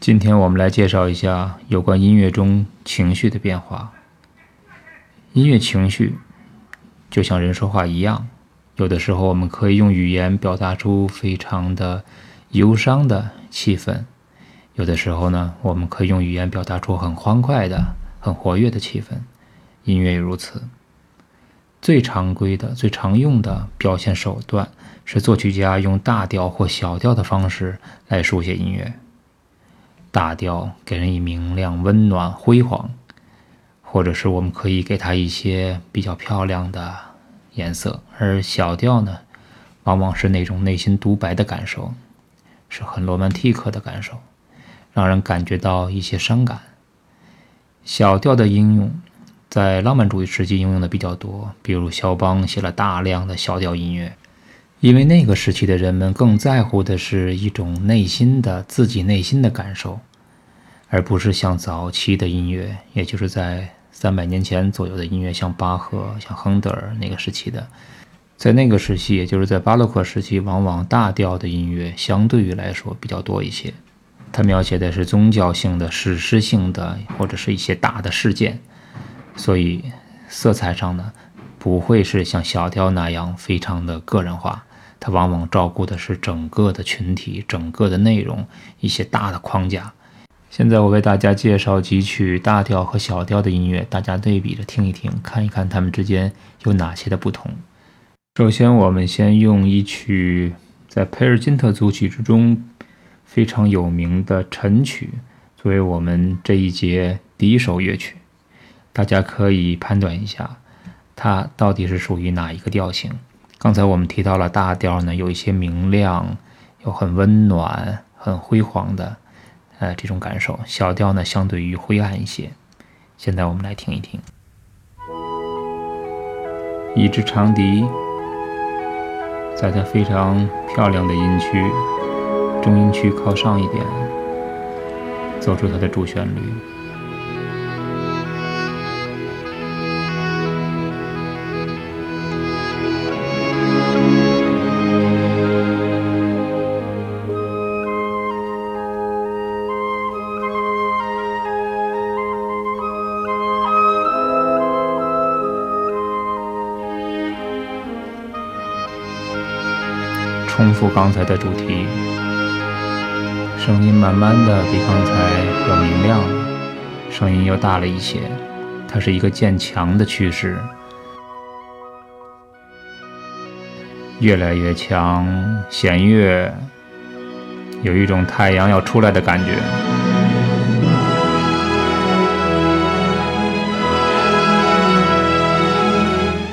今天我们来介绍一下有关音乐中情绪的变化。音乐情绪就像人说话一样，有的时候我们可以用语言表达出非常的忧伤的气氛，有的时候呢，我们可以用语言表达出很欢快的、很活跃的气氛。音乐也如此。最常规的、最常用的表现手段是作曲家用大调或小调的方式来书写音乐。大调给人以明亮、温暖、辉煌，或者是我们可以给它一些比较漂亮的颜色；而小调呢，往往是那种内心独白的感受，是很罗曼蒂克的感受，让人感觉到一些伤感。小调的应用。在浪漫主义时期应用的比较多，比如肖邦写了大量的小调音乐，因为那个时期的人们更在乎的是一种内心的自己内心的感受，而不是像早期的音乐，也就是在三百年前左右的音乐，像巴赫、像亨德尔那个时期的，在那个时期，也就是在巴洛克时期，往往大调的音乐相对于来说比较多一些，它描写的是宗教性的、史诗性的，或者是一些大的事件。所以，色彩上呢，不会是像小调那样非常的个人化，它往往照顾的是整个的群体、整个的内容、一些大的框架。现在我为大家介绍几曲大调和小调的音乐，大家对比着听一听，看一看它们之间有哪些的不同。首先，我们先用一曲在佩尔金特组曲之中非常有名的晨曲作为我们这一节第一首乐曲。大家可以判断一下，它到底是属于哪一个调性。刚才我们提到了大调呢，有一些明亮，有很温暖、很辉煌的，呃，这种感受。小调呢，相对于灰暗一些。现在我们来听一听，一支长笛，在它非常漂亮的音区，中音区靠上一点，奏出它的主旋律。复刚才的主题，声音慢慢的比刚才要明亮了，声音又大了一些，它是一个渐强的趋势，越来越强，弦乐有一种太阳要出来的感觉，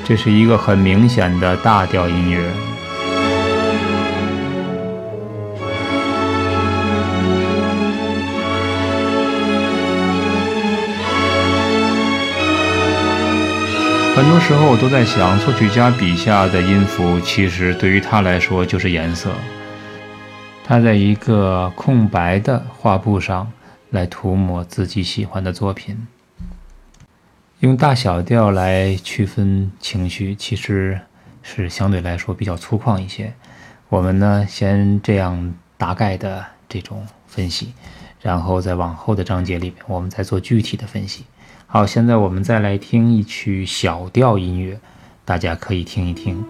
这是一个很明显的大调音乐。很多时候我都在想，作曲家笔下的音符，其实对于他来说就是颜色。他在一个空白的画布上来涂抹自己喜欢的作品。用大小调来区分情绪，其实是相对来说比较粗犷一些。我们呢，先这样大概的这种分析，然后在往后的章节里面，我们再做具体的分析。好，现在我们再来听一曲小调音乐，大家可以听一听，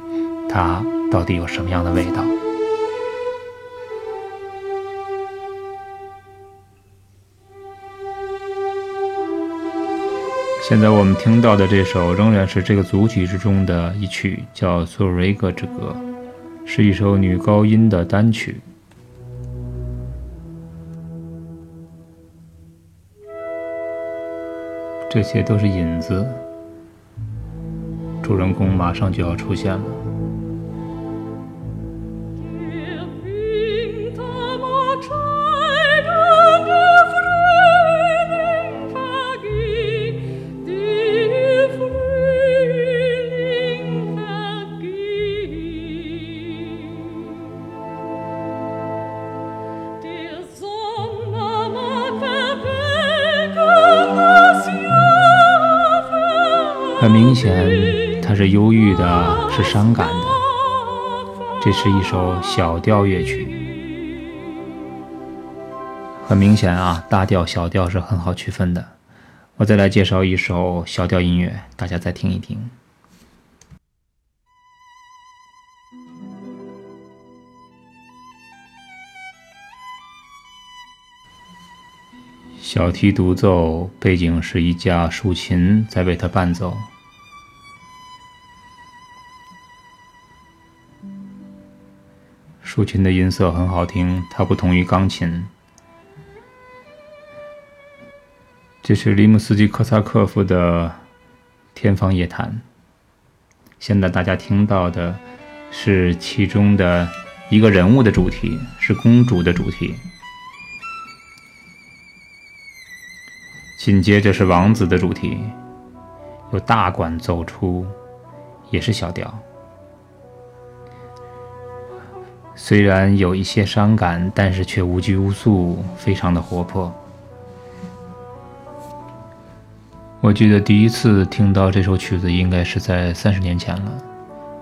它到底有什么样的味道。现在我们听到的这首仍然是这个组曲之中的一曲，叫《索瑞格之歌》，是一首女高音的单曲。这些都是引子，主人公马上就要出现了。很明显，它是忧郁的，是伤感的。这是一首小调乐曲，很明显啊，大调小调是很好区分的。我再来介绍一首小调音乐，大家再听一听。小提独奏，背景是一架竖琴在为它伴奏。竖琴的音色很好听，它不同于钢琴。这是利姆斯基科萨科夫的《天方夜谭》。现在大家听到的是其中的一个人物的主题，是公主的主题。紧接着是王子的主题，有大管奏出，也是小调。虽然有一些伤感，但是却无拘无束，非常的活泼。我记得第一次听到这首曲子，应该是在三十年前了。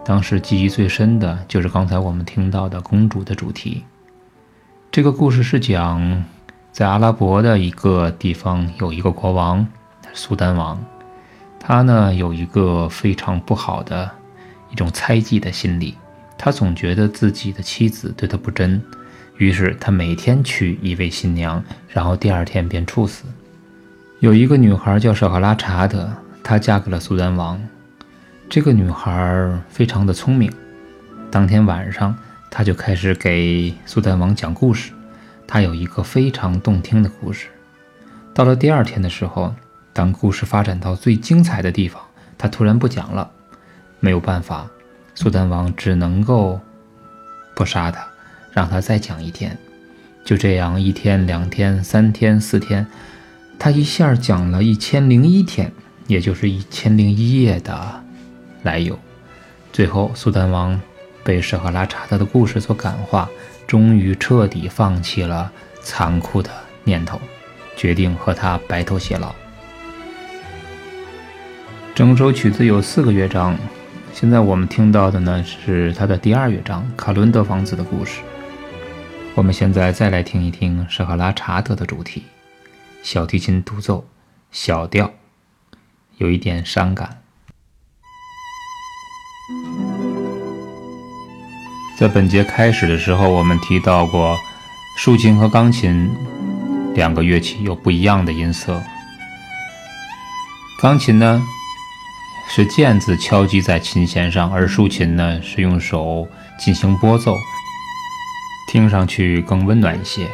当时记忆最深的就是刚才我们听到的公主的主题。这个故事是讲，在阿拉伯的一个地方有一个国王，苏丹王，他呢有一个非常不好的一种猜忌的心理。他总觉得自己的妻子对他不真，于是他每天娶一位新娘，然后第二天便处死。有一个女孩叫舍赫拉查德，她嫁给了苏丹王。这个女孩非常的聪明。当天晚上，她就开始给苏丹王讲故事。她有一个非常动听的故事。到了第二天的时候，当故事发展到最精彩的地方，她突然不讲了。没有办法。苏丹王只能够不杀他，让他再讲一天。就这样，一天、两天、三天、四天，他一下讲了一千零一天，也就是一千零一夜的来由。最后，苏丹王被舍赫拉查德的故事所感化，终于彻底放弃了残酷的念头，决定和他白头偕老。整首曲子有四个乐章。现在我们听到的呢是他的第二乐章《卡伦德王子的故事》。我们现在再来听一听舍赫拉查德的主题，小提琴独奏，小调，有一点伤感。在本节开始的时候，我们提到过，竖琴和钢琴两个乐器有不一样的音色。钢琴呢？是键子敲击在琴弦上，而竖琴呢是用手进行拨奏，听上去更温暖一些。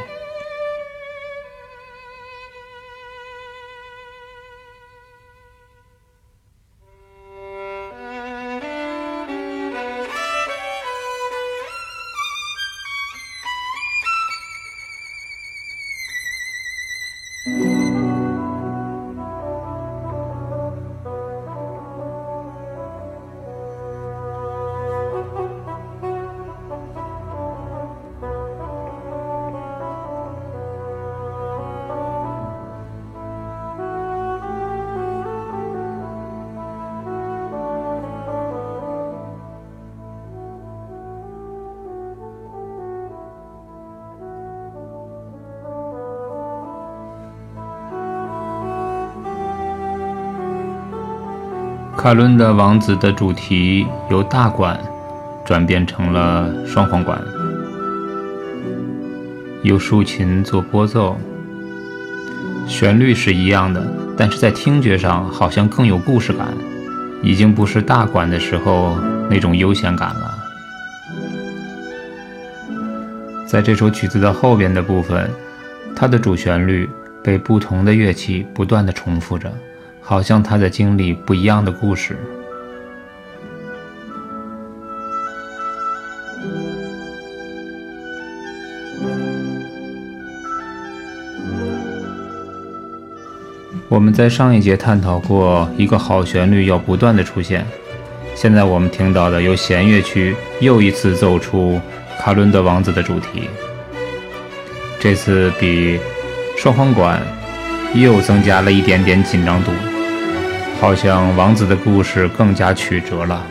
卡伦的王子的主题由大管转变成了双簧管，由竖琴做拨奏，旋律是一样的，但是在听觉上好像更有故事感，已经不是大管的时候那种悠闲感了。在这首曲子的后边的部分，它的主旋律被不同的乐器不断的重复着。好像他在经历不一样的故事。我们在上一节探讨过，一个好旋律要不断的出现。现在我们听到的由弦乐区又一次奏出卡伦德王子的主题，这次比双簧管又增加了一点点紧张度。好像王子的故事更加曲折了。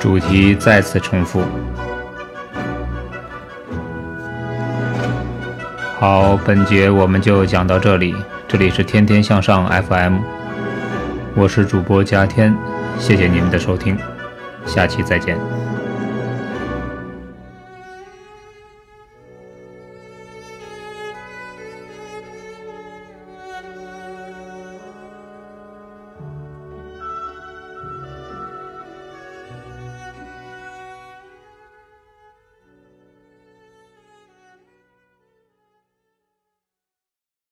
主题再次重复。好本节我们就讲到这里。这里是天天向上 fm 我是主播佳天，谢谢你们的收听，下期再见。